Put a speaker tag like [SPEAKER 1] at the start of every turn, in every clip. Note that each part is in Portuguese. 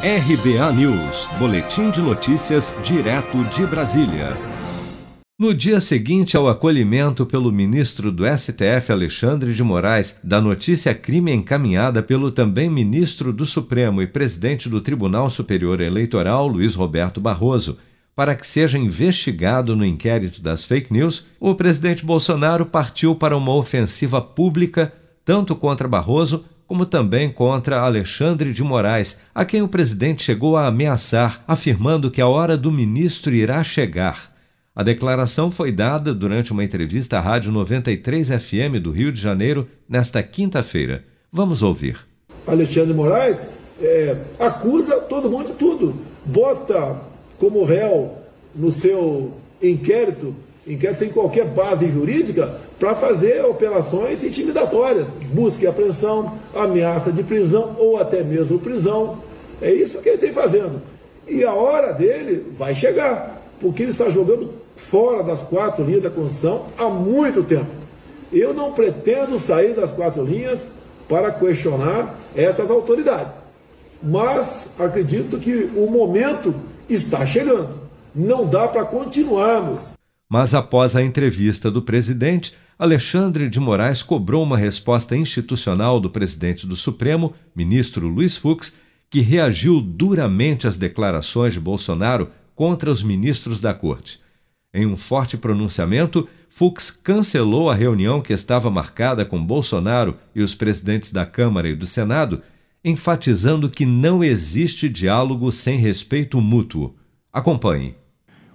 [SPEAKER 1] RBA News, Boletim de Notícias, direto de Brasília. No dia seguinte ao acolhimento pelo ministro do STF, Alexandre de Moraes, da notícia crime encaminhada pelo também ministro do Supremo e presidente do Tribunal Superior Eleitoral, Luiz Roberto Barroso, para que seja investigado no inquérito das fake news, o presidente Bolsonaro partiu para uma ofensiva pública tanto contra Barroso como também contra Alexandre de Moraes, a quem o presidente chegou a ameaçar, afirmando que a hora do ministro irá chegar. A declaração foi dada durante uma entrevista à Rádio 93 FM do Rio de Janeiro nesta quinta-feira. Vamos ouvir.
[SPEAKER 2] Alexandre Moraes é, acusa todo mundo de tudo. Bota como réu no seu inquérito inquérito sem qualquer base jurídica para fazer operações intimidatórias, busca e apreensão, ameaça de prisão ou até mesmo prisão. É isso que ele tem fazendo. E a hora dele vai chegar, porque ele está jogando fora das quatro linhas da Constituição há muito tempo. Eu não pretendo sair das quatro linhas para questionar essas autoridades. Mas acredito que o momento está chegando. Não dá para continuarmos
[SPEAKER 1] mas após a entrevista do presidente, Alexandre de Moraes cobrou uma resposta institucional do presidente do Supremo, ministro Luiz Fux, que reagiu duramente às declarações de Bolsonaro contra os ministros da corte. Em um forte pronunciamento, Fux cancelou a reunião que estava marcada com Bolsonaro e os presidentes da Câmara e do Senado, enfatizando que não existe diálogo sem respeito mútuo. Acompanhe.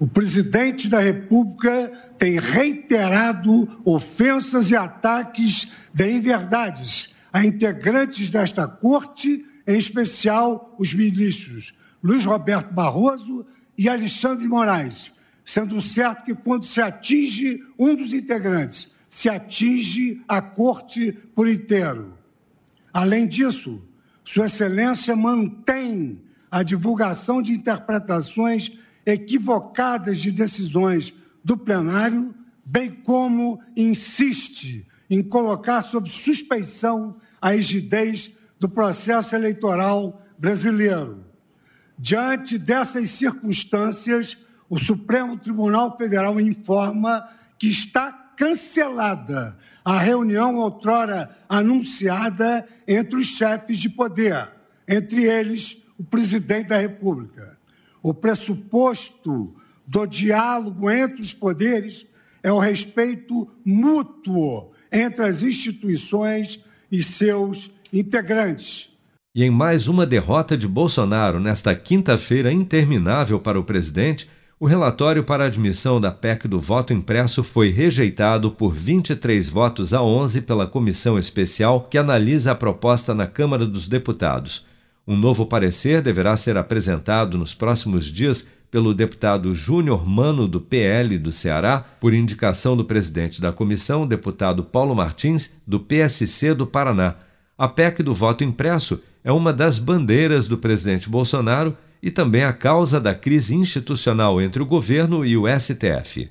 [SPEAKER 3] O presidente da República tem reiterado ofensas e ataques de inverdades a integrantes desta corte, em especial os ministros Luiz Roberto Barroso e Alexandre Moraes, sendo certo que quando se atinge um dos integrantes, se atinge a corte por inteiro. Além disso, Sua Excelência mantém a divulgação de interpretações equivocadas de decisões do plenário, bem como insiste em colocar sob suspeição a rigidez do processo eleitoral brasileiro. Diante dessas circunstâncias, o Supremo Tribunal Federal informa que está cancelada a reunião outrora anunciada entre os chefes de poder, entre eles o presidente da República. O pressuposto do diálogo entre os poderes é o respeito mútuo entre as instituições e seus integrantes.
[SPEAKER 1] E em mais uma derrota de Bolsonaro nesta quinta-feira interminável para o presidente, o relatório para admissão da PEC do voto impresso foi rejeitado por 23 votos a 11 pela comissão especial que analisa a proposta na Câmara dos Deputados. Um novo parecer deverá ser apresentado nos próximos dias pelo deputado Júnior Mano, do PL do Ceará, por indicação do presidente da comissão, deputado Paulo Martins, do PSC do Paraná. A PEC do voto impresso é uma das bandeiras do presidente Bolsonaro e também a causa da crise institucional entre o governo e o STF.